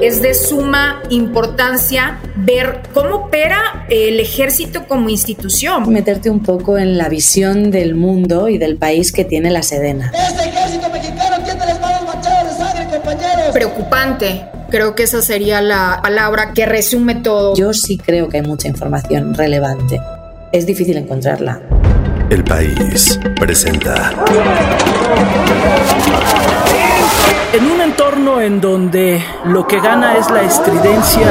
es de suma importancia ver cómo opera el ejército como institución. Meterte un poco en la visión del mundo y del país que tiene la Sedena. Este ejército mexicano tiene las manos manchadas de sangre, compañeros. Preocupante. Creo que esa sería la palabra que resume todo. Yo sí creo que hay mucha información relevante. Es difícil encontrarla. El país presenta. En un entorno en donde lo que gana es la estridencia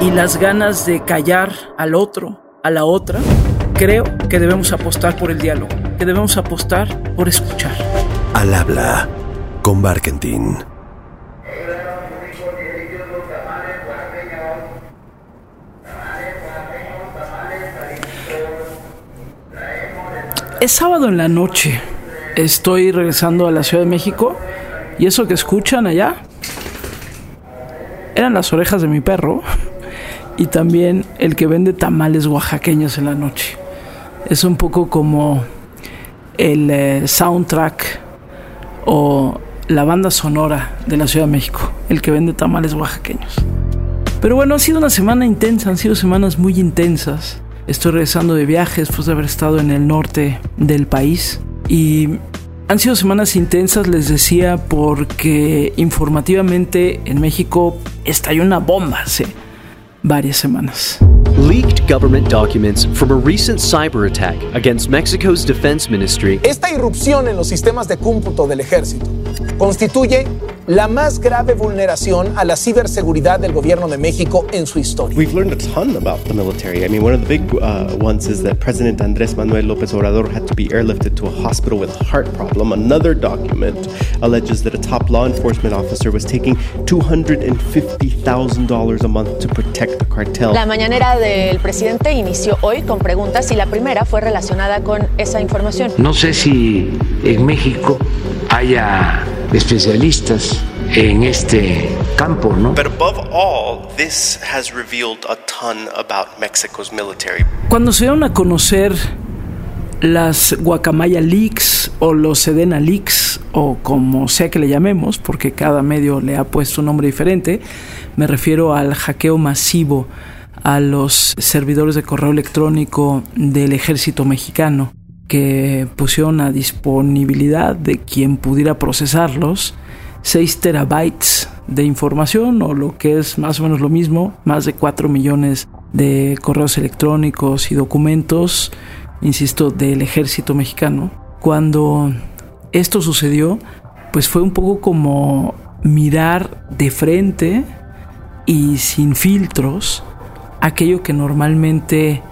y las ganas de callar al otro, a la otra, creo que debemos apostar por el diálogo, que debemos apostar por escuchar. Al habla con Barkentin. Es sábado en la noche. Estoy regresando a la Ciudad de México y eso que escuchan allá eran las orejas de mi perro y también el que vende tamales oaxaqueños en la noche. Es un poco como el eh, soundtrack o la banda sonora de la Ciudad de México, el que vende tamales oaxaqueños. Pero bueno, ha sido una semana intensa, han sido semanas muy intensas. Estoy regresando de viajes después de haber estado en el norte del país y han sido semanas intensas, les decía, porque informativamente en México estalló una bomba hace varias semanas. Leaked government documents from a recent cyber attack against Mexico's defense ministry. Esta irrupción en los sistemas de cómputo del ejército constituye la más grave vulneración a la ciberseguridad del gobierno de México en su historia. We've learned a ton about the military. I mean, one of the big uh, ones is that President Andrés Manuel López Obrador had to be airlifted to a hospital with a heart problem. Another document alleges that a top law enforcement officer was taking $250,000 a month to protect the cartel. La mañanera del presidente inició hoy con preguntas y la primera fue relacionada con esa información. No sé si en México haya especialistas en este campo, ¿no? But above all, this has revealed a ton about Mexico's military. Cuando se dieron a conocer las Guacamaya Leaks o los Sedena Leaks o como sea que le llamemos, porque cada medio le ha puesto un nombre diferente, me refiero al hackeo masivo a los servidores de correo electrónico del ejército mexicano que pusieron a disponibilidad de quien pudiera procesarlos 6 terabytes de información o lo que es más o menos lo mismo, más de 4 millones de correos electrónicos y documentos, insisto, del ejército mexicano. Cuando esto sucedió, pues fue un poco como mirar de frente y sin filtros aquello que normalmente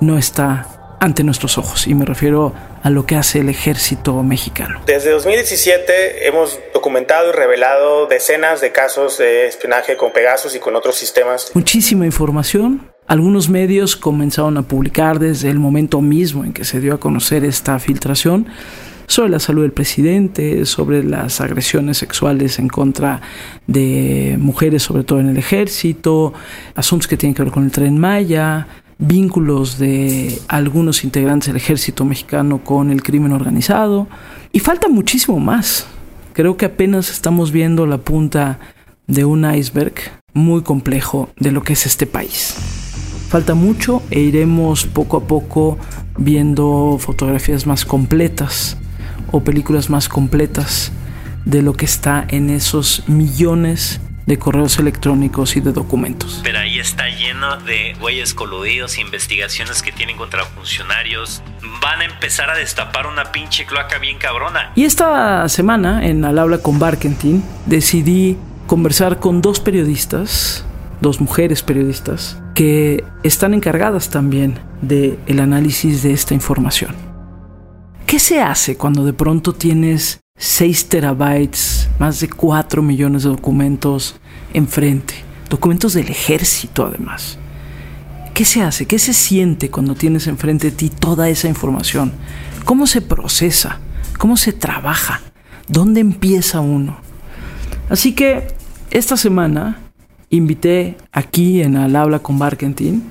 no está ante nuestros ojos y me refiero a lo que hace el ejército mexicano. Desde 2017 hemos documentado y revelado decenas de casos de espionaje con Pegasus y con otros sistemas. Muchísima información. Algunos medios comenzaron a publicar desde el momento mismo en que se dio a conocer esta filtración sobre la salud del presidente, sobre las agresiones sexuales en contra de mujeres, sobre todo en el ejército, asuntos que tienen que ver con el tren Maya, vínculos de algunos integrantes del ejército mexicano con el crimen organizado. Y falta muchísimo más. Creo que apenas estamos viendo la punta de un iceberg muy complejo de lo que es este país. Falta mucho e iremos poco a poco viendo fotografías más completas o películas más completas de lo que está en esos millones de correos electrónicos y de documentos. Pero ahí está lleno de güeyes coludidos, investigaciones que tienen contra funcionarios. Van a empezar a destapar una pinche cloaca bien cabrona. Y esta semana, en Al habla con Barkentin, decidí conversar con dos periodistas, dos mujeres periodistas, que están encargadas también del el análisis de esta información. ¿Qué se hace cuando de pronto tienes 6 terabytes, más de 4 millones de documentos enfrente. Documentos del ejército además. ¿Qué se hace? ¿Qué se siente cuando tienes enfrente de ti toda esa información? ¿Cómo se procesa? ¿Cómo se trabaja? ¿Dónde empieza uno? Así que esta semana invité aquí en Al Habla con Barkentin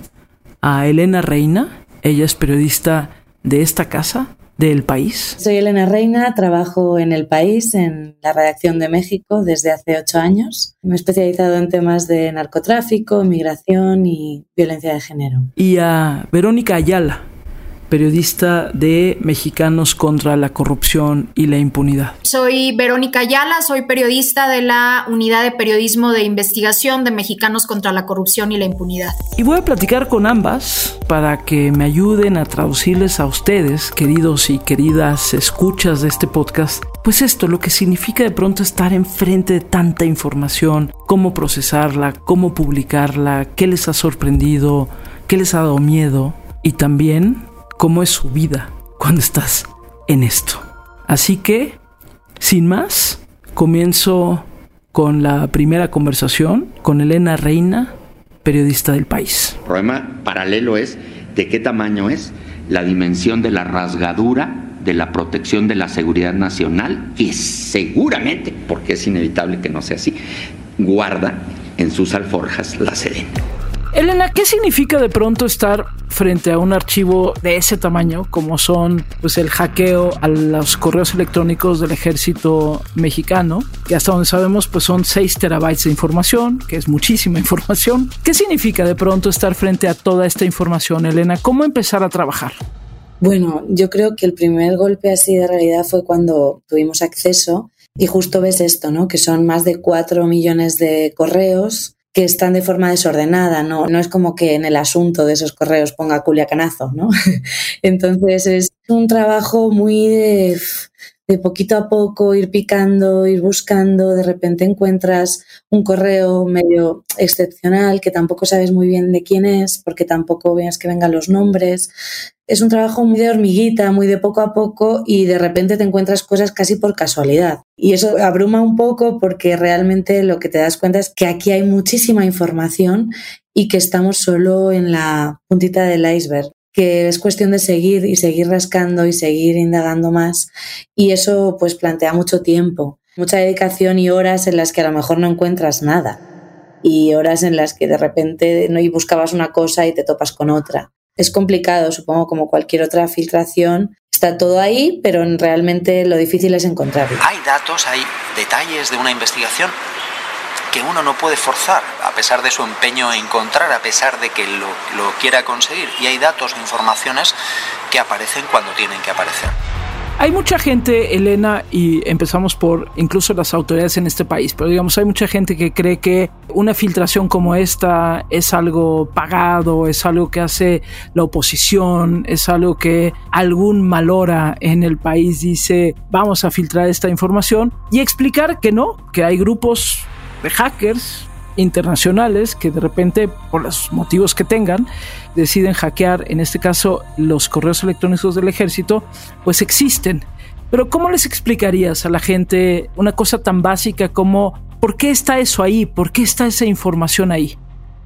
a Elena Reina. Ella es periodista de esta casa del País? Soy Elena Reina, trabajo en El País, en la redacción de México desde hace ocho años. Me he especializado en temas de narcotráfico, migración y violencia de género. Y a Verónica Ayala, periodista de Mexicanos contra la Corrupción y la Impunidad. Soy Verónica Ayala, soy periodista de la Unidad de Periodismo de Investigación de Mexicanos contra la Corrupción y la Impunidad. Y voy a platicar con ambas para que me ayuden a traducirles a ustedes, queridos y queridas escuchas de este podcast, pues esto, lo que significa de pronto estar enfrente de tanta información, cómo procesarla, cómo publicarla, qué les ha sorprendido, qué les ha dado miedo y también cómo es su vida cuando estás en esto. Así que, sin más, comienzo con la primera conversación con Elena Reina, periodista del país. El problema paralelo es de qué tamaño es la dimensión de la rasgadura de la protección de la seguridad nacional y seguramente, porque es inevitable que no sea así, guarda en sus alforjas la Sedena. Elena, ¿qué significa de pronto estar frente a un archivo de ese tamaño, como son pues el hackeo a los correos electrónicos del ejército mexicano, que hasta donde sabemos pues son 6 terabytes de información, que es muchísima información? ¿Qué significa de pronto estar frente a toda esta información, Elena? ¿Cómo empezar a trabajar? Bueno, yo creo que el primer golpe así de realidad fue cuando tuvimos acceso y justo ves esto, ¿no? Que son más de 4 millones de correos que están de forma desordenada, ¿no? No es como que en el asunto de esos correos ponga culiacanazo, ¿no? Entonces es un trabajo muy de, de poquito a poco ir picando, ir buscando, de repente encuentras un correo medio excepcional que tampoco sabes muy bien de quién es, porque tampoco veas que vengan los nombres es un trabajo muy de hormiguita, muy de poco a poco y de repente te encuentras cosas casi por casualidad. Y eso abruma un poco porque realmente lo que te das cuenta es que aquí hay muchísima información y que estamos solo en la puntita del iceberg que es cuestión de seguir y seguir rascando y seguir indagando más y eso pues plantea mucho tiempo, mucha dedicación y horas en las que a lo mejor no encuentras nada y horas en las que de repente no y buscabas una cosa y te topas con otra es complicado, supongo, como cualquier otra filtración. Está todo ahí, pero realmente lo difícil es encontrarlo. Hay datos, hay detalles de una investigación que uno no puede forzar, a pesar de su empeño en encontrar, a pesar de que lo, lo quiera conseguir. Y hay datos e informaciones que aparecen cuando tienen que aparecer. Hay mucha gente, Elena, y empezamos por incluso las autoridades en este país, pero digamos, hay mucha gente que cree que una filtración como esta es algo pagado, es algo que hace la oposición, es algo que algún malora en el país dice, vamos a filtrar esta información y explicar que no, que hay grupos de hackers internacionales que de repente, por los motivos que tengan, deciden hackear, en este caso, los correos electrónicos del ejército, pues existen. Pero ¿cómo les explicarías a la gente una cosa tan básica como por qué está eso ahí? ¿Por qué está esa información ahí?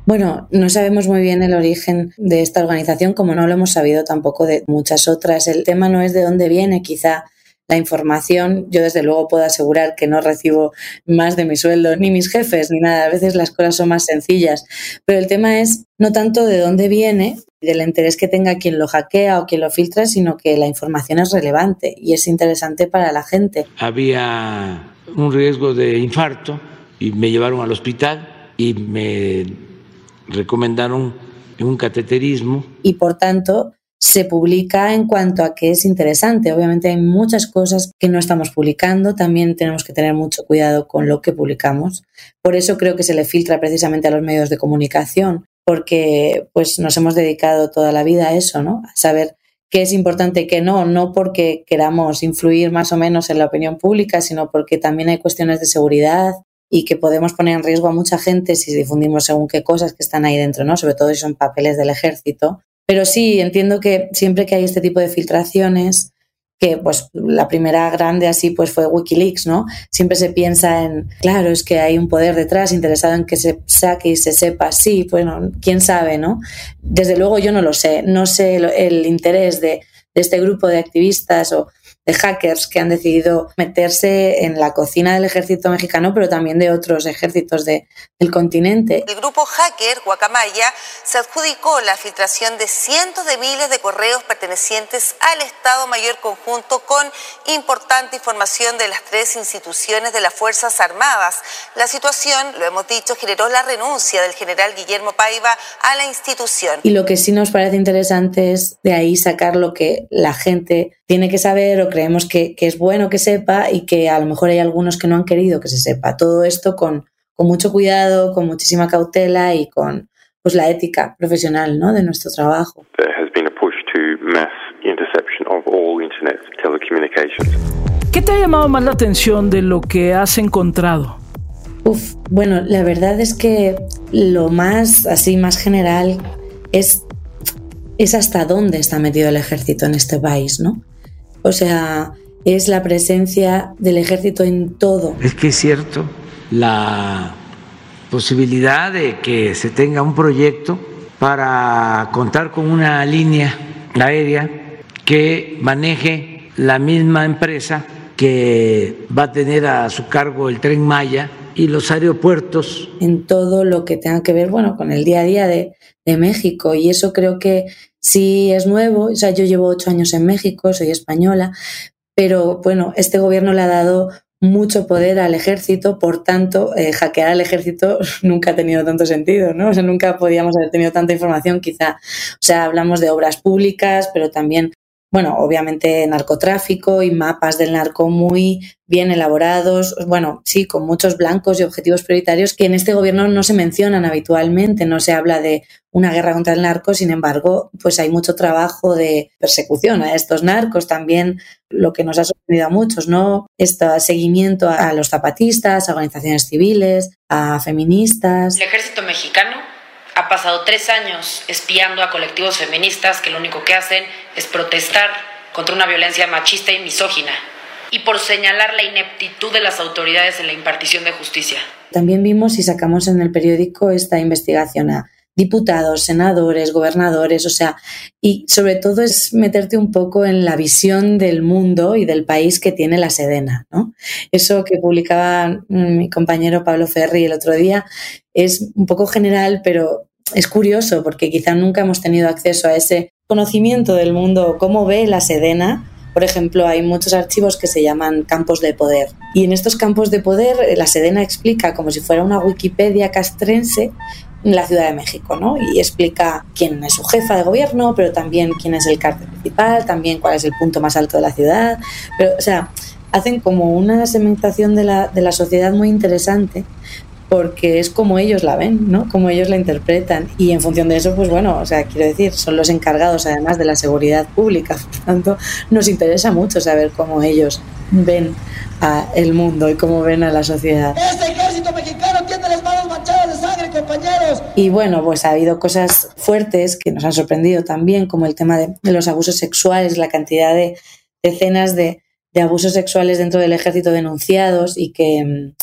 Bueno, no sabemos muy bien el origen de esta organización, como no lo hemos sabido tampoco de muchas otras. El tema no es de dónde viene, quizá la información, yo desde luego puedo asegurar que no recibo más de mi sueldo, ni mis jefes, ni nada. A veces las cosas son más sencillas. Pero el tema es no tanto de dónde viene, del interés que tenga quien lo hackea o quien lo filtra, sino que la información es relevante y es interesante para la gente. Había un riesgo de infarto y me llevaron al hospital y me recomendaron un cateterismo. Y por tanto, se publica en cuanto a que es interesante. Obviamente hay muchas cosas que no estamos publicando, también tenemos que tener mucho cuidado con lo que publicamos. Por eso creo que se le filtra precisamente a los medios de comunicación, porque pues nos hemos dedicado toda la vida a eso, ¿no? A saber qué es importante y qué no, no porque queramos influir más o menos en la opinión pública, sino porque también hay cuestiones de seguridad y que podemos poner en riesgo a mucha gente si difundimos según qué cosas que están ahí dentro, ¿no? Sobre todo si son papeles del ejército pero sí, entiendo que siempre que hay este tipo de filtraciones, que pues la primera grande así pues fue Wikileaks, ¿no? Siempre se piensa en, claro, es que hay un poder detrás interesado en que se saque y se sepa, sí, bueno, quién sabe, ¿no? Desde luego yo no lo sé, no sé el, interés de, de, este grupo de activistas o de hackers que han decidido meterse en la cocina del ejército mexicano, pero también de otros ejércitos de, del continente. El grupo hacker Guacamaya se adjudicó la filtración de cientos de miles de correos pertenecientes al Estado Mayor Conjunto con importante información de las tres instituciones de las Fuerzas Armadas. La situación, lo hemos dicho, generó la renuncia del general Guillermo Paiva a la institución. Y lo que sí nos parece interesante es de ahí sacar lo que la gente tiene que saber o creemos que, que, es bueno que sepa y que a lo mejor hay algunos que no han querido que se sepa. Todo esto con, con mucho cuidado, con muchísima cautela y con pues, la ética profesional ¿no? de nuestro trabajo. ¿Qué te ha llamado más la atención de lo que has encontrado? Uf, bueno, la verdad es que lo más así más general es es hasta dónde está metido el ejército en este país, ¿no? O sea, es la presencia del ejército en todo. Es que es cierto, la posibilidad de que se tenga un proyecto para contar con una línea aérea que maneje la misma empresa que va a tener a su cargo el tren Maya y los aeropuertos. En todo lo que tenga que ver, bueno, con el día a día de, de México. Y eso creo que sí es nuevo, o sea, yo llevo ocho años en México, soy española, pero bueno, este gobierno le ha dado mucho poder al ejército, por tanto, eh, hackear al ejército nunca ha tenido tanto sentido, ¿no? O sea, nunca podíamos haber tenido tanta información, quizá, o sea, hablamos de obras públicas, pero también bueno, obviamente narcotráfico y mapas del narco muy bien elaborados, bueno, sí, con muchos blancos y objetivos prioritarios que en este gobierno no se mencionan habitualmente, no se habla de una guerra contra el narco, sin embargo, pues hay mucho trabajo de persecución a estos narcos, también lo que nos ha sorprendido a muchos, ¿no? Este seguimiento a los zapatistas, a organizaciones civiles, a feministas. El ejército mexicano ha pasado tres años espiando a colectivos feministas que lo único que hacen es protestar contra una violencia machista y misógina y por señalar la ineptitud de las autoridades en la impartición de justicia. También vimos y sacamos en el periódico esta investigación a diputados, senadores, gobernadores, o sea, y sobre todo es meterte un poco en la visión del mundo y del país que tiene la Sedena, ¿no? Eso que publicaba mm, mi compañero Pablo Ferri el otro día es un poco general, pero es curioso porque quizá nunca hemos tenido acceso a ese conocimiento del mundo, cómo ve la Sedena. Por ejemplo, hay muchos archivos que se llaman campos de poder. Y en estos campos de poder, la Sedena explica, como si fuera una Wikipedia castrense, la Ciudad de México, ¿no? Y explica quién es su jefa de gobierno, pero también quién es el cártel principal, también cuál es el punto más alto de la ciudad. Pero, o sea, hacen como una segmentación de la, de la sociedad muy interesante porque es como ellos la ven, ¿no? Como ellos la interpretan. Y en función de eso, pues bueno, o sea, quiero decir, son los encargados además de la seguridad pública. Por tanto, nos interesa mucho saber cómo ellos ven a el mundo y cómo ven a la sociedad. Este ejército mexicano tiene las manos manchadas de sangre, compañeros. Y bueno, pues ha habido cosas fuertes que nos han sorprendido también, como el tema de, de los abusos sexuales, la cantidad de decenas de, de abusos sexuales dentro del ejército denunciados y que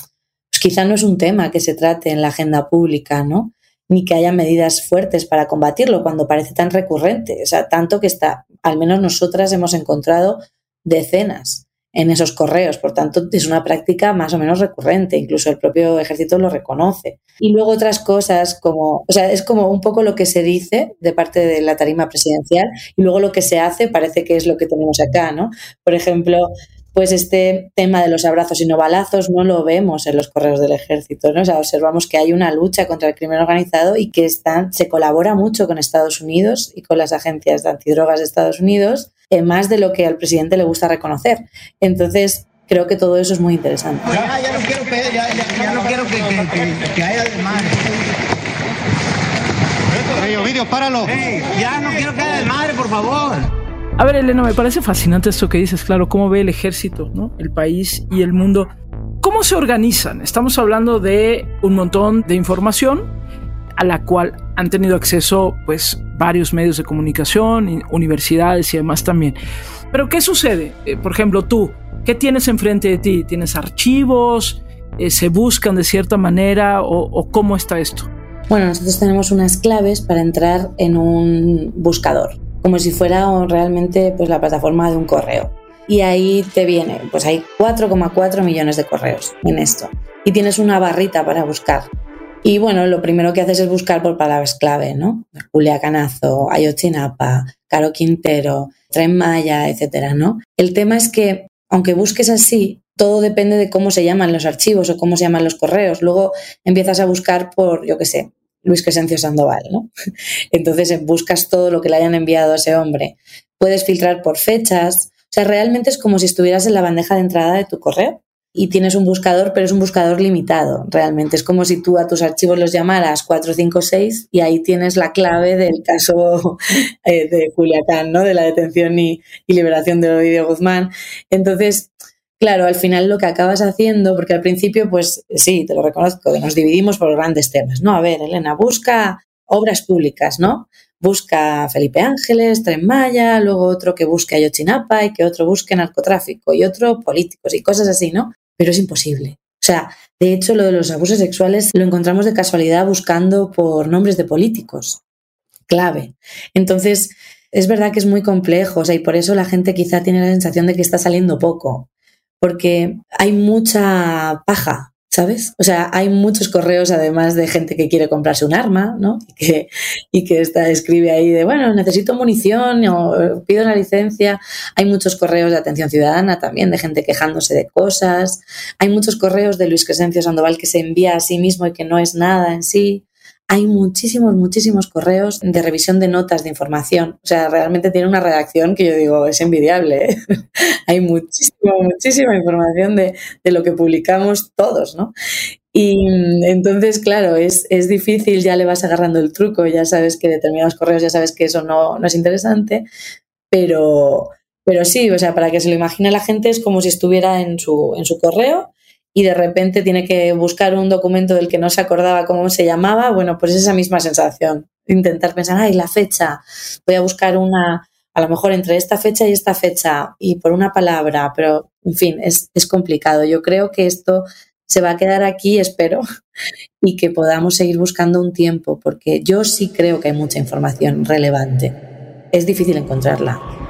mm, quizá no es un tema que se trate en la agenda pública, ¿no? Ni que haya medidas fuertes para combatirlo cuando parece tan recurrente. O sea, tanto que está, al menos nosotras hemos encontrado decenas en esos correos. Por tanto, es una práctica más o menos recurrente. Incluso el propio ejército lo reconoce. Y luego otras cosas como, o sea, es como un poco lo que se dice de parte de la tarima presidencial y luego lo que se hace parece que es lo que tenemos acá, ¿no? Por ejemplo, pues este tema de los abrazos y no balazos no lo vemos en los correos del ejército, ¿no? O sea, observamos que hay una lucha contra el crimen organizado y que están, se colabora mucho con Estados Unidos y con las agencias de antidrogas de Estados Unidos, eh, más de lo que al presidente le gusta reconocer. Entonces, creo que todo eso es muy interesante. Ya, ya no quiero, ya, ya, no quiero que, que, que, haya desmadre. Ovidio, páralo. Hey, ya no quiero que haya desmadre, por favor. A ver, Elena, me parece fascinante esto que dices, claro, cómo ve el ejército, ¿no? El país y el mundo. ¿Cómo se organizan? Estamos hablando de un montón de información a la cual han tenido acceso pues varios medios de comunicación, universidades y demás también. Pero ¿qué sucede? Eh, por ejemplo, tú, ¿qué tienes enfrente de ti? ¿Tienes archivos? Eh, ¿Se buscan de cierta manera? ¿O, ¿O cómo está esto? Bueno, nosotros tenemos unas claves para entrar en un buscador como si fuera realmente pues, la plataforma de un correo. y ahí te viene, pues hay 4,4 millones de correos en esto. Y tienes una barrita para buscar. Y bueno, lo primero que haces es buscar por palabras clave, ¿no? Julia Canazo, Ayotzinapa, Caro Quintero, Tren Maya, etcétera, ¿no? El tema es que, aunque busques así, todo depende de cómo se llaman los archivos o cómo se llaman los correos. Luego empiezas a buscar por, yo qué sé, Luis Crescencio Sandoval, ¿no? Entonces buscas todo lo que le hayan enviado a ese hombre. Puedes filtrar por fechas. O sea, realmente es como si estuvieras en la bandeja de entrada de tu correo y tienes un buscador, pero es un buscador limitado. Realmente es como si tú a tus archivos los llamaras 456 y ahí tienes la clave del caso eh, de Culiacán, ¿no? De la detención y, y liberación de Ovidio Guzmán. Entonces, Claro, al final lo que acabas haciendo, porque al principio, pues sí, te lo reconozco, nos dividimos por grandes temas, ¿no? A ver, Elena, busca obras públicas, ¿no? Busca Felipe Ángeles, Tren Maya, luego otro que busque Ayotzinapa y que otro busque narcotráfico y otro políticos y cosas así, ¿no? Pero es imposible. O sea, de hecho, lo de los abusos sexuales lo encontramos de casualidad buscando por nombres de políticos. Clave. Entonces, es verdad que es muy complejo, o sea, y por eso la gente quizá tiene la sensación de que está saliendo poco porque hay mucha paja, ¿sabes? O sea, hay muchos correos además de gente que quiere comprarse un arma, ¿no? Y que, y que está, escribe ahí de, bueno, necesito munición o pido una licencia. Hay muchos correos de atención ciudadana también, de gente quejándose de cosas. Hay muchos correos de Luis Crescencio Sandoval que se envía a sí mismo y que no es nada en sí hay muchísimos, muchísimos correos de revisión de notas de información. O sea, realmente tiene una redacción que yo digo, es envidiable. ¿eh? hay muchísima, muchísima información de, lo que publicamos todos, ¿no? Y entonces, claro, es, es, difícil, ya le vas agarrando el truco, ya sabes que determinados correos, ya sabes que eso no, no es interesante, pero, pero sí, o sea, para que se lo imagine la gente es como si estuviera en su, en su correo y de repente tiene que buscar un documento del que no se acordaba cómo se llamaba, bueno, pues esa misma sensación. Intentar pensar, ay, la fecha, voy a buscar una, a lo mejor entre esta fecha y esta fecha y por una palabra, pero en fin, es, es complicado. Yo creo que esto se va a quedar aquí, espero, y que podamos seguir buscando un tiempo, porque yo sí creo que hay mucha información relevante. Es difícil encontrarla.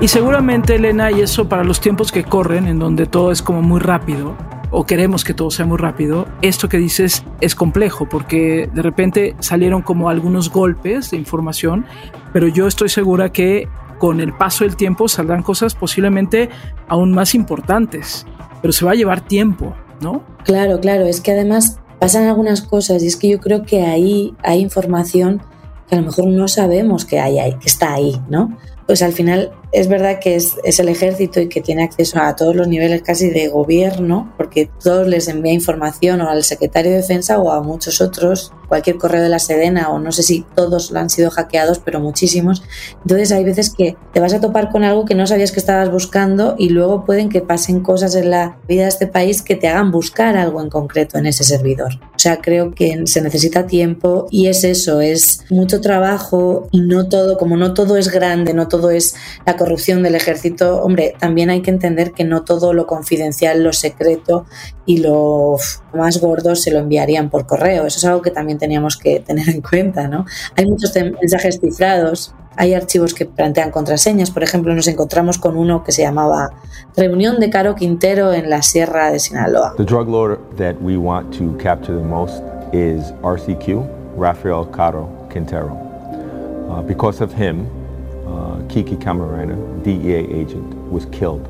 Y seguramente, Elena, y eso para los tiempos que corren, en donde todo es como muy rápido, o queremos que todo sea muy rápido, esto que dices es complejo porque de repente salieron como algunos golpes de información, pero yo estoy segura que con el paso del tiempo saldrán cosas posiblemente aún más importantes, pero se va a llevar tiempo, ¿no? Claro, claro, es que además pasan algunas cosas y es que yo creo que ahí hay información que a lo mejor no sabemos que hay que está ahí, ¿no? Pues al final es verdad que es, el ejército y que tiene acceso a todos los niveles casi de gobierno, porque todos les envía información o al secretario de defensa o a muchos otros, cualquier correo de la Sedena o no sé si todos han sido hackeados, pero muchísimos. Entonces hay veces que te vas a topar con algo que no sabías que estabas buscando y luego pueden que pasen cosas en la vida de este país que te hagan buscar algo en concreto en ese servidor. O sea, creo que se necesita tiempo y es eso, es mucho trabajo y no todo, como no todo es grande, no todo es la corrupción del ejército, hombre, también hay que entender que no todo lo confidencial, lo secreto y lo más gordo se lo enviarían por correo. Eso es algo que también teníamos que tener en cuenta, ¿no? Hay muchos mensajes cifrados, hay archivos que plantean contraseñas. Por ejemplo, nos encontramos con uno que se llamaba Reunión de Caro Quintero en la Sierra de Sinaloa. The drug lord that we want to capture the most is RCQ, Rafael Caro Quintero. Uh, because of him, Kiki Camarena, DEA agent, was killed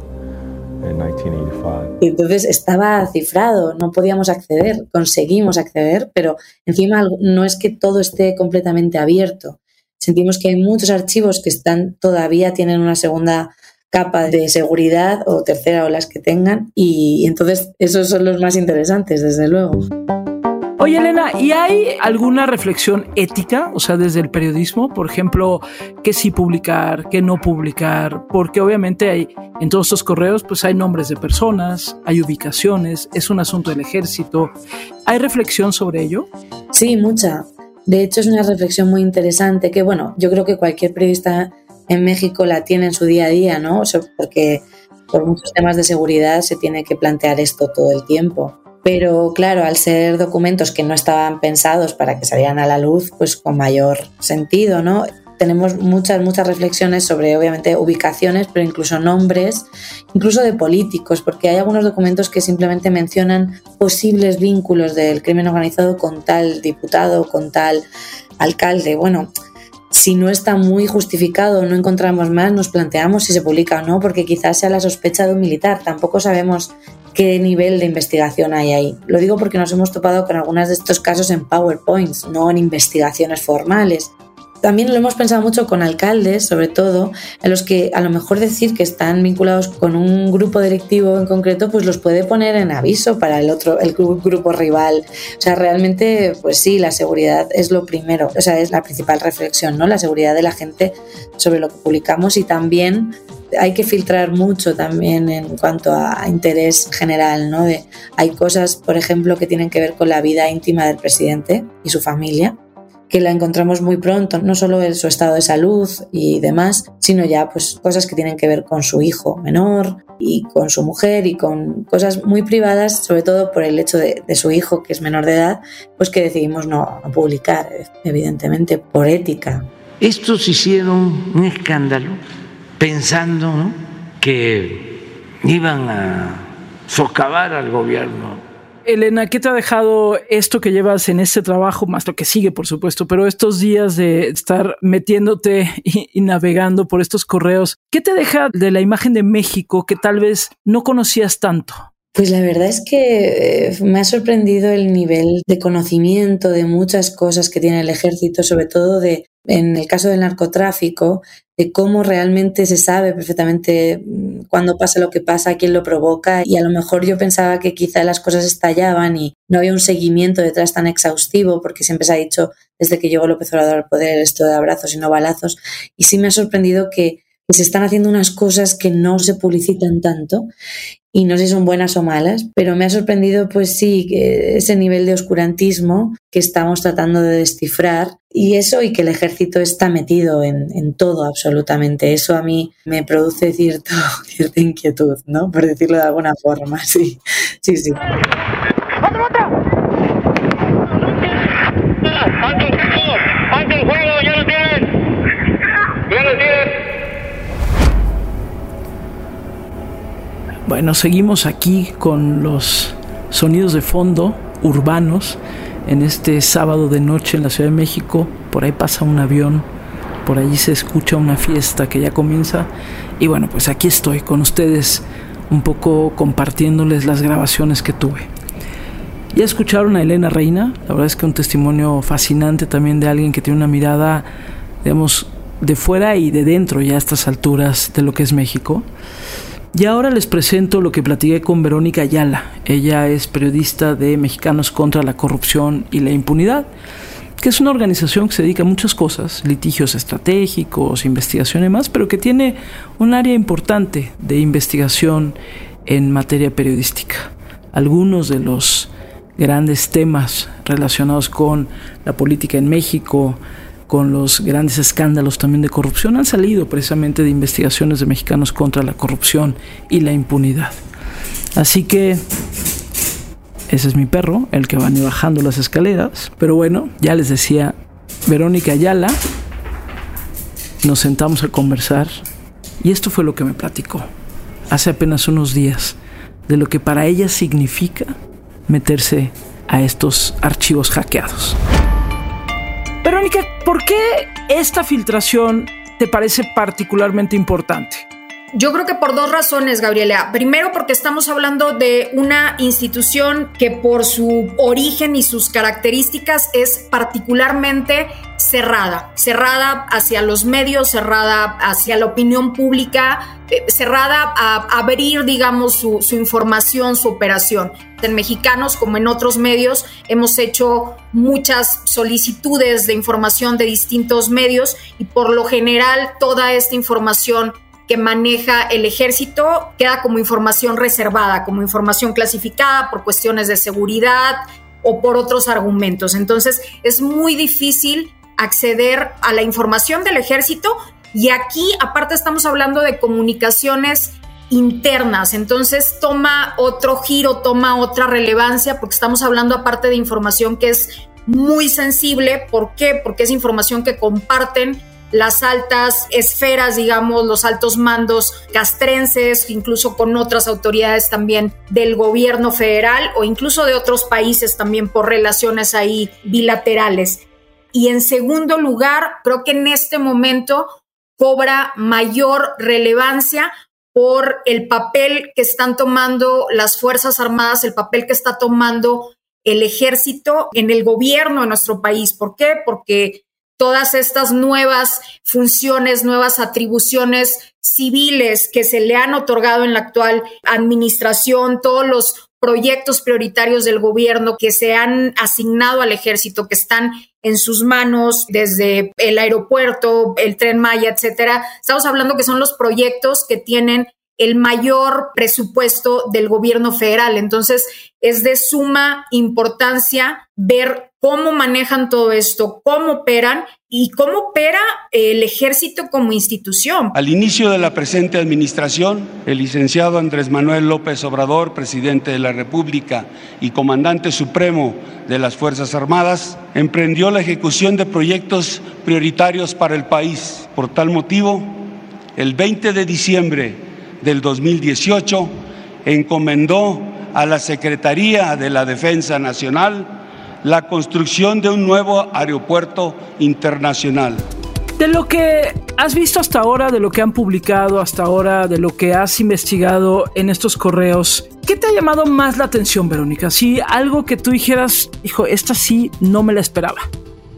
in 1985. entonces estaba cifrado, no podíamos acceder, conseguimos acceder, pero encima no es que todo esté completamente abierto. Sentimos que hay muchos archivos que están todavía tienen una segunda capa de seguridad o tercera o las que tengan y entonces esos son los más interesantes, desde luego. Oye, Elena, ¿y hay alguna reflexión ética, o sea, desde el periodismo? Por ejemplo, qué sí publicar, qué no publicar, porque obviamente hay en todos estos correos, pues hay nombres de personas, hay ubicaciones, es un asunto del ejército. ¿Hay reflexión sobre ello? Sí, mucha. De hecho, es una reflexión muy interesante que, bueno, yo creo que cualquier periodista en México la tiene en su día a día, ¿no? O sea, porque por muchos temas de seguridad se tiene que plantear esto todo el tiempo. Pero claro, al ser documentos que no estaban pensados para que salieran a la luz, pues con mayor sentido, ¿no? tenemos muchas, muchas reflexiones sobre, obviamente, ubicaciones, pero incluso nombres, incluso de políticos, porque hay algunos documentos que simplemente mencionan posibles vínculos del crimen organizado con tal diputado, con tal alcalde. Bueno, si no está muy justificado, no encontramos más, nos planteamos si se publica o no, porque quizás sea la sospecha de un militar. Tampoco sabemos qué nivel de investigación hay ahí. Lo digo porque nos hemos topado con algunos de estos casos en PowerPoints, no en investigaciones formales. También lo hemos pensado mucho con alcaldes, sobre todo, en los que a lo mejor decir que están vinculados con un grupo directivo en concreto, pues los puede poner en aviso para el otro, el grupo rival. O sea, realmente, pues sí, la seguridad es lo primero, o sea, es la principal reflexión, ¿no? La seguridad de la gente sobre lo que publicamos y también hay que filtrar mucho también en cuanto a interés general, ¿no? hay cosas, por ejemplo, que tienen que ver con la vida íntima del presidente y su familia que la encontramos muy pronto, no solo en su estado de salud y demás, sino ya pues cosas que tienen que ver con su hijo menor y con su mujer y con cosas muy privadas, sobre todo por el hecho de, su hijo que es menor de edad, pues que decidimos no, publicar, evidentemente por ética. Estos hicieron un escándalo pensando que iban a socavar al gobierno Elena, ¿qué te ha dejado esto que llevas en este trabajo, más lo que sigue, por supuesto, pero estos días de estar metiéndote y, navegando por estos correos, ¿qué te deja de la imagen de México que tal vez no conocías tanto? Pues la verdad es que eh, me ha sorprendido el nivel de conocimiento de muchas cosas que tiene el ejército, sobre todo de, en el caso del narcotráfico, de cómo realmente se sabe perfectamente mm, cuándo pasa lo que pasa, quién lo provoca. Y a lo mejor yo pensaba que quizá las cosas estallaban y no había un seguimiento detrás tan exhaustivo, porque siempre se ha dicho desde que llegó López Obrador al poder esto de abrazos y no balazos. Y sí me ha sorprendido que se están haciendo unas cosas que no se publicitan tanto y no sé si son buenas o malas, pero me ha sorprendido pues sí ese nivel de oscurantismo que estamos tratando de descifrar y eso y que el ejército está metido en, todo absolutamente. Eso a mí me produce cierta inquietud, ¿no? Por decirlo de alguna forma, sí, sí, sí. Bueno, seguimos aquí con los sonidos de fondo urbanos en este sábado de noche en la Ciudad de México. Por ahí pasa un avión, por allí se escucha una fiesta que ya comienza. Y bueno, pues aquí estoy con ustedes un poco compartiéndoles las grabaciones que tuve. Ya escucharon a Elena Reina, la verdad es que un testimonio fascinante también de alguien que tiene una mirada, digamos, de fuera y de dentro ya a estas alturas de lo que es México. Y ahora les presento lo que platiqué con Verónica Ayala. Ella es periodista de Mexicanos contra la Corrupción y la Impunidad, que es una organización que se dedica a muchas cosas, litigios estratégicos, investigación y más, pero que tiene un área importante de investigación en materia periodística. Algunos de los grandes temas relacionados con la política en México, con los grandes escándalos también de corrupción han salido precisamente de investigaciones de mexicanos contra la corrupción y la impunidad. Así que ese es mi perro, el que va ni bajando las escaleras. Pero bueno, ya les decía, Verónica Ayala, nos sentamos a conversar y esto fue lo que me platicó hace apenas unos días de lo que para ella significa meterse a estos archivos hackeados. Verónica, ¿por qué esta filtración te parece particularmente importante? Yo creo que por dos razones, Gabriela. Primero, porque estamos hablando de una institución que por su origen y sus características es particularmente cerrada, cerrada hacia los medios, cerrada hacia la opinión pública, eh, cerrada a abrir, digamos, su, su información, su operación. En mexicanos, como en otros medios, hemos hecho muchas solicitudes de información de distintos medios y por lo general toda esta información que maneja el ejército queda como información reservada, como información clasificada por cuestiones de seguridad o por otros argumentos. Entonces es muy difícil acceder a la información del ejército y aquí aparte estamos hablando de comunicaciones internas, entonces toma otro giro, toma otra relevancia porque estamos hablando aparte de información que es muy sensible, ¿por qué? Porque es información que comparten las altas esferas, digamos, los altos mandos castrenses, incluso con otras autoridades también del gobierno federal o incluso de otros países también por relaciones ahí bilaterales. Y en segundo lugar, creo que en este momento cobra mayor relevancia por el papel que están tomando las Fuerzas Armadas, el papel que está tomando el ejército en el gobierno de nuestro país. ¿Por qué? Porque todas estas nuevas funciones, nuevas atribuciones civiles que se le han otorgado en la actual administración, todos los proyectos prioritarios del gobierno que se han asignado al ejército, que están en sus manos desde el aeropuerto, el tren Maya, etcétera. Estamos hablando que son los proyectos que tienen el mayor presupuesto del gobierno federal. Entonces, es de suma importancia ver cómo manejan todo esto, cómo operan y cómo opera el ejército como institución. Al inicio de la presente administración, el licenciado Andrés Manuel López Obrador, presidente de la República y comandante supremo de las Fuerzas Armadas, emprendió la ejecución de proyectos prioritarios para el país. Por tal motivo, el 20 de diciembre del 2018 encomendó a la Secretaría de la Defensa Nacional la construcción de un nuevo aeropuerto internacional. De lo que has visto hasta ahora, de lo que han publicado hasta ahora, de lo que has investigado en estos correos, ¿qué te ha llamado más la atención, Verónica? Si algo que tú dijeras, hijo, esta sí no me la esperaba.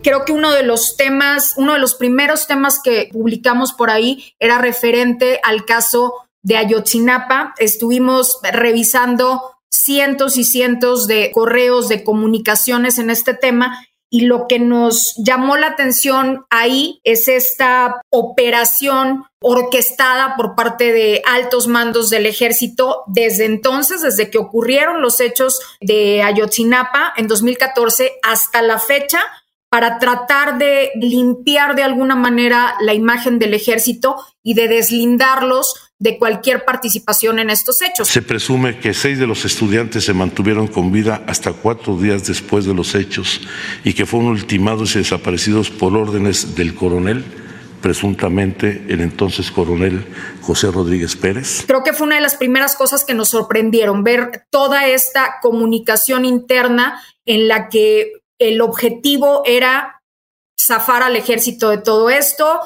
Creo que uno de los temas, uno de los primeros temas que publicamos por ahí era referente al caso de Ayotzinapa. Estuvimos revisando cientos y cientos de correos, de comunicaciones en este tema y lo que nos llamó la atención ahí es esta operación orquestada por parte de altos mandos del ejército desde entonces, desde que ocurrieron los hechos de Ayotzinapa en 2014 hasta la fecha, para tratar de limpiar de alguna manera la imagen del ejército y de deslindarlos de cualquier participación en estos hechos. Se presume que seis de los estudiantes se mantuvieron con vida hasta cuatro días después de los hechos y que fueron ultimados y desaparecidos por órdenes del coronel presuntamente el entonces coronel José Rodríguez Pérez. Creo que fue una de las primeras cosas que nos sorprendieron, ver toda esta comunicación interna en la que el objetivo era zafar al ejército de todo esto.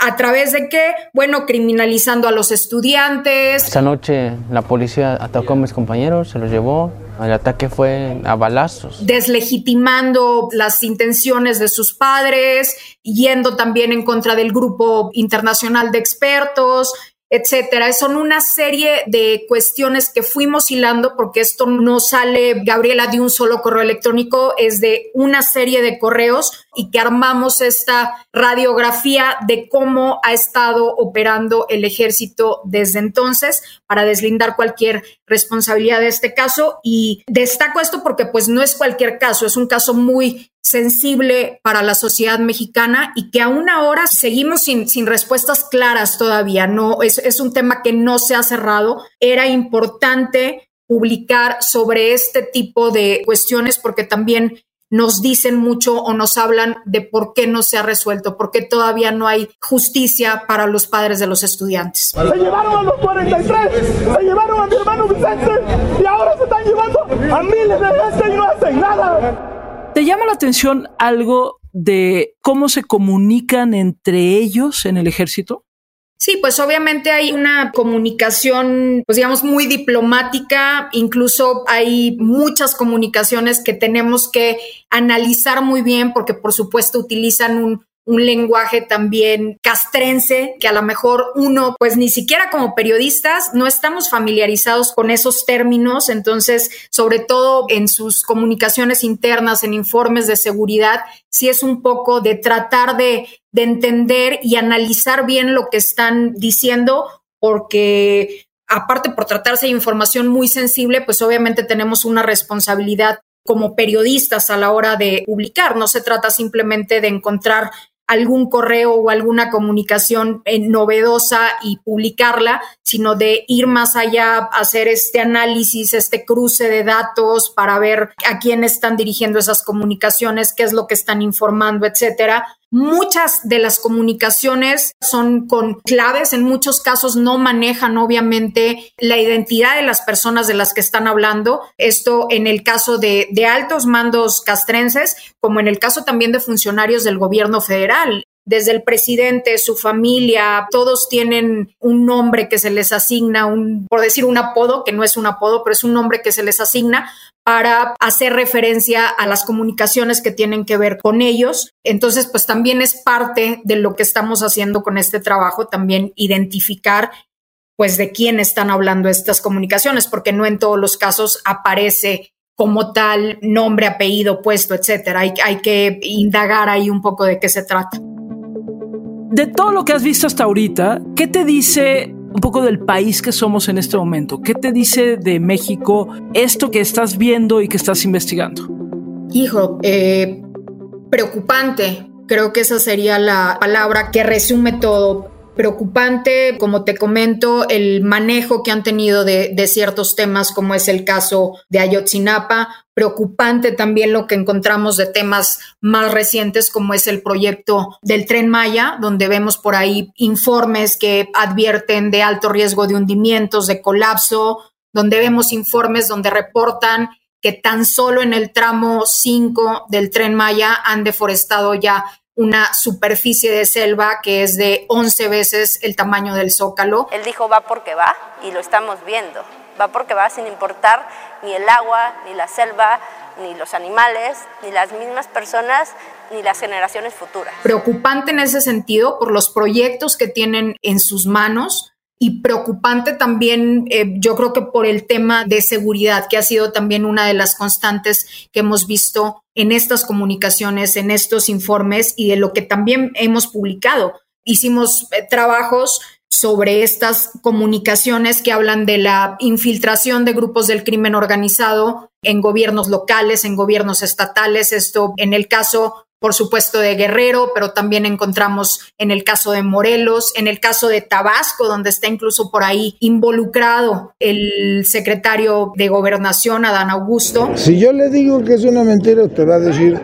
¿A través de qué? Bueno, criminalizando a los estudiantes. Esta noche la policía atacó a mis compañeros, se los llevó. El ataque fue a balazos. Deslegitimando las intenciones de sus padres, yendo también en contra del grupo internacional de expertos, etcétera. Son una serie de cuestiones que fuimos hilando porque esto no sale, Gabriela, de un solo correo electrónico, es de una serie de correos y que armamos esta radiografía de cómo ha estado operando el ejército desde entonces para deslindar cualquier responsabilidad de este caso. Y destaco esto porque pues no es cualquier caso, es un caso muy sensible para la sociedad mexicana y que aún ahora seguimos sin, sin respuestas claras todavía. No, es, es un tema que no se ha cerrado. Era importante publicar sobre este tipo de cuestiones porque también nos dicen mucho o nos hablan de por qué no se ha resuelto, por qué todavía no hay justicia para los padres de los estudiantes. Se llevaron a los 43, se llevaron a mi hermano Vicente y ahora se están llevando a miles de gente y no hacen nada. ¿Te llama la atención algo de cómo se comunican entre ellos en el ejército? Sí, pues obviamente hay una comunicación, pues digamos, muy diplomática, incluso hay muchas comunicaciones que tenemos que analizar muy bien porque por supuesto utilizan un un lenguaje también castrense, que a lo mejor uno, pues ni siquiera como periodistas, no estamos familiarizados con esos términos, entonces, sobre todo en sus comunicaciones internas, en informes de seguridad, sí es un poco de tratar de, de entender y analizar bien lo que están diciendo, porque aparte por tratarse de información muy sensible, pues obviamente tenemos una responsabilidad como periodistas a la hora de publicar. No se trata simplemente de encontrar algún correo o alguna comunicación eh, novedosa y publicarla, sino de ir más allá, hacer este análisis, este cruce de datos para ver a quién están dirigiendo esas comunicaciones, qué es lo que están informando, etcétera. Muchas de las comunicaciones son con claves, en muchos casos no manejan obviamente la identidad de las personas de las que están hablando. Esto en el caso de, de altos mandos castrenses, como en el caso también de funcionarios del gobierno federal desde el presidente, su familia, todos tienen un nombre que se les asigna, un, por decir un apodo, que no es un apodo, pero es un nombre que se les asigna para hacer referencia a las comunicaciones que tienen que ver con ellos. Entonces, pues también es parte de lo que estamos haciendo con este trabajo, también identificar pues de quién están hablando estas comunicaciones, porque no en todos los casos aparece como tal nombre, apellido, puesto, etcétera. Hay, hay que indagar ahí un poco de qué se trata de todo lo que has visto hasta ahorita, ¿qué te dice un poco del país que somos en este momento? ¿Qué te dice de México esto que estás viendo y que estás investigando? Hijo, eh, preocupante. Creo que esa sería la palabra que resume todo preocupante, como te comento, el manejo que han tenido de, ciertos temas, como es el caso de Ayotzinapa. Preocupante también lo que encontramos de temas más recientes, como es el proyecto del tren Maya, donde vemos por ahí informes que advierten de alto riesgo de hundimientos, de colapso, donde vemos informes donde reportan que tan solo en el tramo 5 del tren Maya han deforestado ya una superficie de selva que es de 11 veces el tamaño del zócalo. Él dijo va porque va y lo estamos viendo. Va porque va sin importar ni el agua, ni la selva, ni los animales, ni las mismas personas, ni las generaciones futuras. Preocupante en ese sentido por los proyectos que tienen en sus manos y preocupante también, eh, yo creo que por el tema de seguridad, que ha sido también una de las constantes que hemos visto en estas comunicaciones, en estos informes y de lo que también hemos publicado. Hicimos eh, trabajos sobre estas comunicaciones que hablan de la infiltración de grupos del crimen organizado en gobiernos locales, en gobiernos estatales. Esto en el caso por supuesto, de Guerrero, pero también encontramos en el caso de Morelos, en el caso de Tabasco, donde está incluso por ahí involucrado el secretario de Gobernación, Adán Augusto. Si yo le digo que es una mentira, te va a decir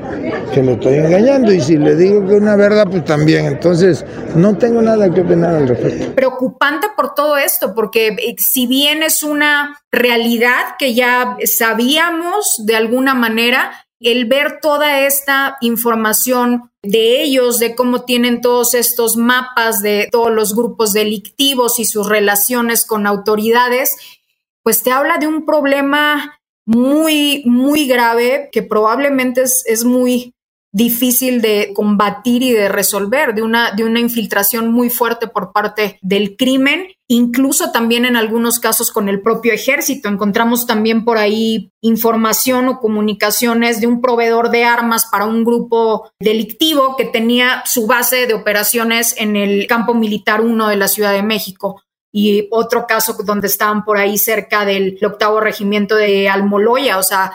que lo estoy engañando, y si le digo que es una verdad, pues también. Entonces, no tengo nada que opinar al respecto. Preocupante por todo esto, porque eh, si bien es una realidad que ya sabíamos de alguna manera, el ver toda esta información de ellos, de cómo tienen todos estos mapas de todos los grupos delictivos y sus relaciones con autoridades, pues te habla de un problema muy, muy grave que probablemente es, es muy difícil de combatir y de resolver, de una, de una infiltración muy fuerte por parte del crimen, incluso también en algunos casos con el propio ejército. Encontramos también por ahí información o comunicaciones de un proveedor de armas para un grupo delictivo que tenía su base de operaciones en el campo militar 1 de la Ciudad de México y otro caso donde estaban por ahí cerca del octavo regimiento de Almoloya, o sea,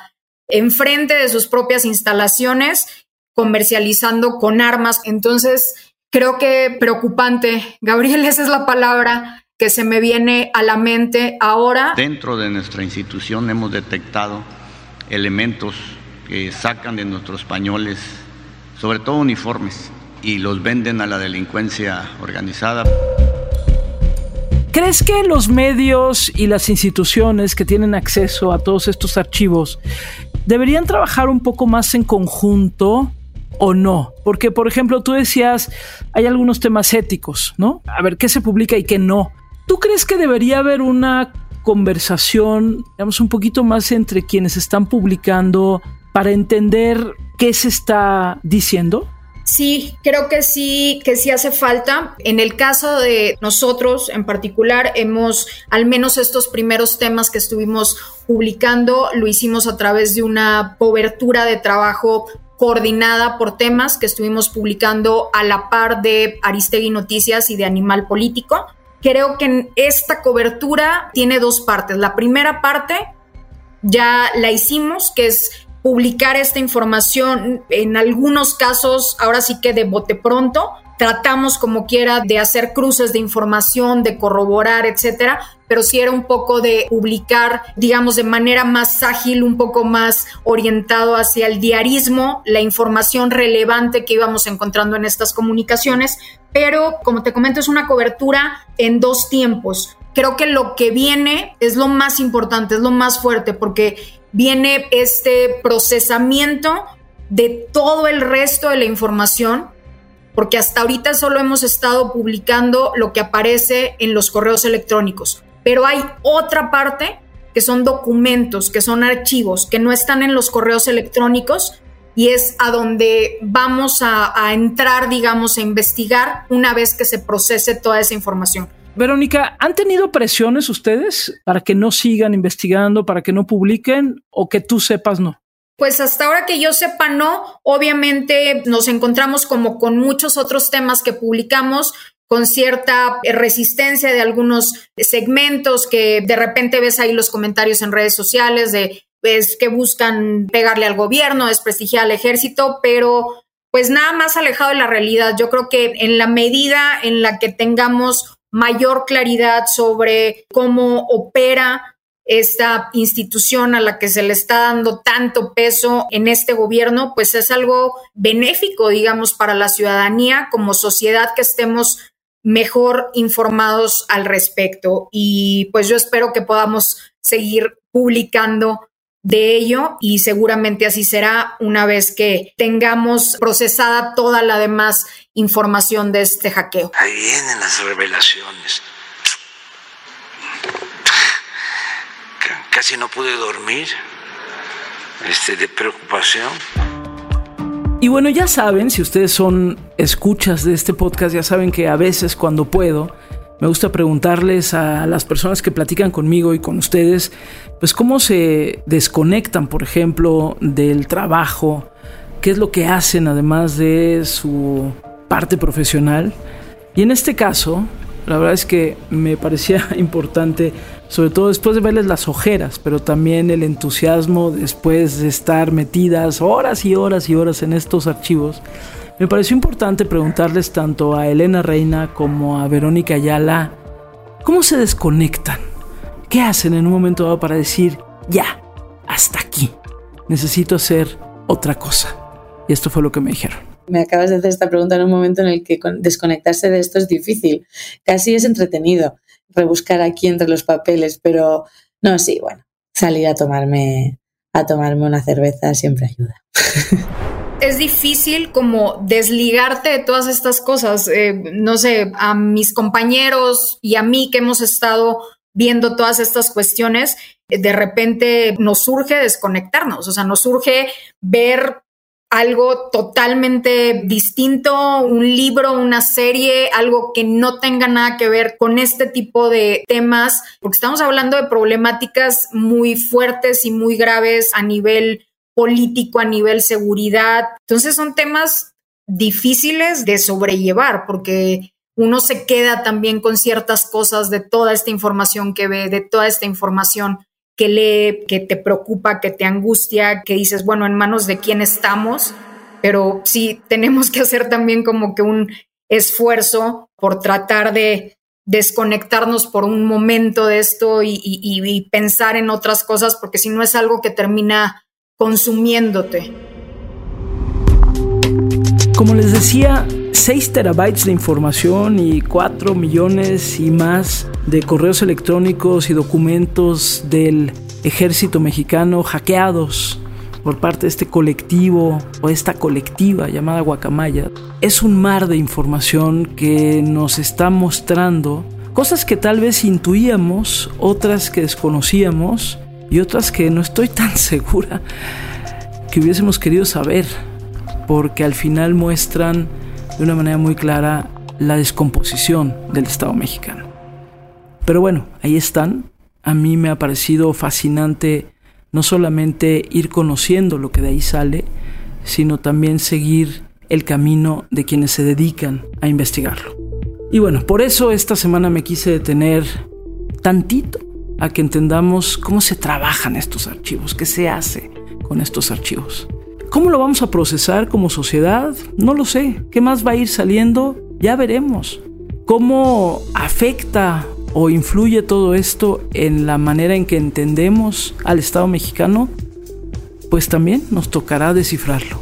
enfrente de sus propias instalaciones comercializando con armas. Entonces, creo que preocupante. Gabriel, esa es la palabra que se me viene a la mente ahora. Dentro de nuestra institución hemos detectado elementos que sacan de nuestros pañoles, sobre todo uniformes, y los venden a la delincuencia organizada. ¿Crees que los medios y las instituciones que tienen acceso a todos estos archivos deberían trabajar un poco más en conjunto o no? Porque, por ejemplo, tú decías, hay algunos temas éticos, ¿no? A ver, ¿qué se publica y qué no? ¿Tú crees que debería haber una conversación, digamos, un poquito más entre quienes están publicando para entender qué se está diciendo? Sí, creo que sí, que sí hace falta. En el caso de nosotros en particular, hemos, al menos estos primeros temas que estuvimos publicando, lo hicimos a través de una cobertura de trabajo coordinada por temas que estuvimos publicando a la par de Aristegui Noticias y de Animal Político. Creo que esta cobertura tiene dos partes. La primera parte ya la hicimos, que es publicar esta información en algunos casos, ahora sí que de bote pronto, tratamos como quiera de hacer cruces de información, de corroborar, etcétera, pero sí era un poco de publicar, digamos, de manera más ágil, un poco más orientado hacia el diarismo, la información relevante que íbamos encontrando en estas comunicaciones, pero como te comento, es una cobertura en dos tiempos. Creo que lo que viene es lo más importante, es lo más fuerte, porque viene este procesamiento de todo el resto de la información, porque hasta ahorita solo hemos estado publicando lo que aparece en los correos electrónicos, pero hay otra parte que son documentos, que son archivos, que no están en los correos electrónicos y es a donde vamos a, a entrar, digamos, a investigar una vez que se procese toda esa información. Verónica, ¿han tenido presiones ustedes para que no sigan investigando, para que no publiquen o que tú sepas no? Pues hasta ahora que yo sepa, no. Obviamente nos encontramos como con muchos otros temas que publicamos, con cierta resistencia de algunos segmentos que de repente ves ahí los comentarios en redes sociales de pues, que buscan pegarle al gobierno, desprestigiar al ejército, pero pues nada más alejado de la realidad. Yo creo que en la medida en la que tengamos mayor claridad sobre cómo opera esta institución a la que se le está dando tanto peso en este gobierno, pues es algo benéfico, digamos, para la ciudadanía como sociedad que estemos mejor informados al respecto. Y pues yo espero que podamos seguir publicando de ello y seguramente así será una vez que tengamos procesada toda la demás información de este hackeo. Ahí vienen las revelaciones. Casi no pude dormir este, de preocupación. Y bueno, ya saben, si ustedes son escuchas de este podcast, ya saben que a veces cuando puedo, me gusta preguntarles a las personas que platican conmigo y con ustedes, pues cómo se desconectan, por ejemplo, del trabajo, qué es lo que hacen además de su parte profesional. Y en este caso, la verdad es que me parecía importante, sobre todo después de verles las ojeras, pero también el entusiasmo después de estar metidas horas y horas y horas en estos archivos me pareció importante preguntarles tanto a Elena Reina como a Verónica Ayala cómo se desconectan, qué hacen en un momento dado para decir, ya, hasta aquí, necesito hacer otra cosa. Y esto fue lo que me dijeron. Me acabas de hacer esta pregunta en un momento en el que desconectarse de esto es difícil. Casi es entretenido rebuscar aquí entre los papeles, pero no, sí, bueno, salir a tomarme, a tomarme una cerveza siempre ayuda. es difícil como desligarte de todas estas cosas. Eh, no sé, a mis compañeros y a mí que hemos estado viendo todas estas cuestiones, de repente nos surge desconectarnos, o sea, nos surge ver algo totalmente distinto, un libro, una serie, algo que no tenga nada que ver con este tipo de temas, porque estamos hablando de problemáticas muy fuertes y muy graves a nivel político, a nivel seguridad. Entonces son temas difíciles de sobrellevar porque uno se queda también con ciertas cosas de toda esta información que ve, de toda esta información que lee, que te preocupa, que te angustia, que dices, bueno, en manos de quién estamos, pero sí tenemos que hacer también como que un esfuerzo por tratar de desconectarnos por un momento de esto y, pensar en otras cosas, porque si no es algo que termina consumiéndote. Como les decía, 6 terabytes de información y 4 millones y más de correos electrónicos y documentos del ejército mexicano hackeados por parte de este colectivo o esta colectiva llamada Guacamaya. Es un mar de información que nos está mostrando cosas que tal vez intuíamos, otras que desconocíamos y otras que no estoy tan segura que hubiésemos querido saber, porque al final muestran de una manera muy clara la descomposición del Estado mexicano. Pero bueno, ahí están. A mí me ha parecido fascinante no solamente ir conociendo lo que de ahí sale, sino también seguir el camino de quienes se dedican a investigarlo. Y bueno, por eso esta semana me quise detener tantito a que entendamos cómo se trabajan estos archivos, qué se hace con estos archivos. ¿Cómo lo vamos a procesar como sociedad? No lo sé. ¿Qué más va a ir saliendo? Ya veremos. ¿Cómo afecta o influye todo esto en la manera en que entendemos al Estado mexicano, pues también nos tocará descifrarlo.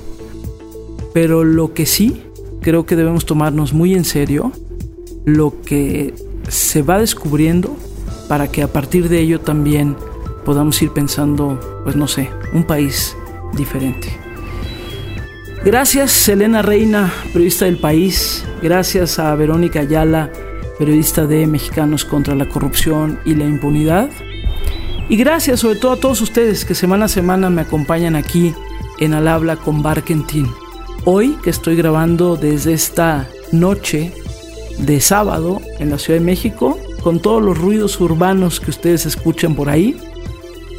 Pero lo que sí creo que debemos tomarnos muy en serio, lo que se va descubriendo para que a partir de ello también podamos ir pensando, pues no sé, un país diferente. Gracias Selena Reina, periodista del país. Gracias a Verónica Ayala, periodista de Mexicanos contra la Corrupción y la Impunidad. Y gracias sobre todo a todos ustedes que semana a semana me acompañan aquí en Al Habla con Barkentin. Hoy que estoy grabando desde esta noche de sábado en la Ciudad de México, con todos los ruidos urbanos que ustedes escuchan por ahí,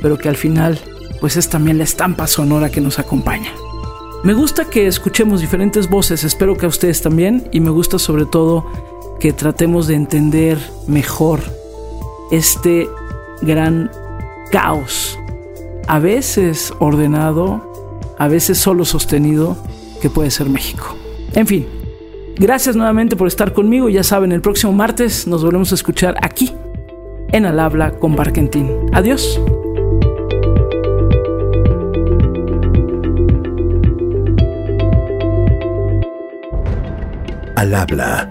pero que al final pues es también la estampa sonora que nos acompaña. Me gusta que escuchemos diferentes voces, espero que a ustedes también, y me gusta sobre todo que tratemos de entender mejor este gran caos, a veces ordenado, a veces solo sostenido, que puede ser México. En fin, gracias nuevamente por estar conmigo. Ya saben, el próximo martes nos volvemos a escuchar aquí, en Al Habla con Barkentín. Adiós. Al Habla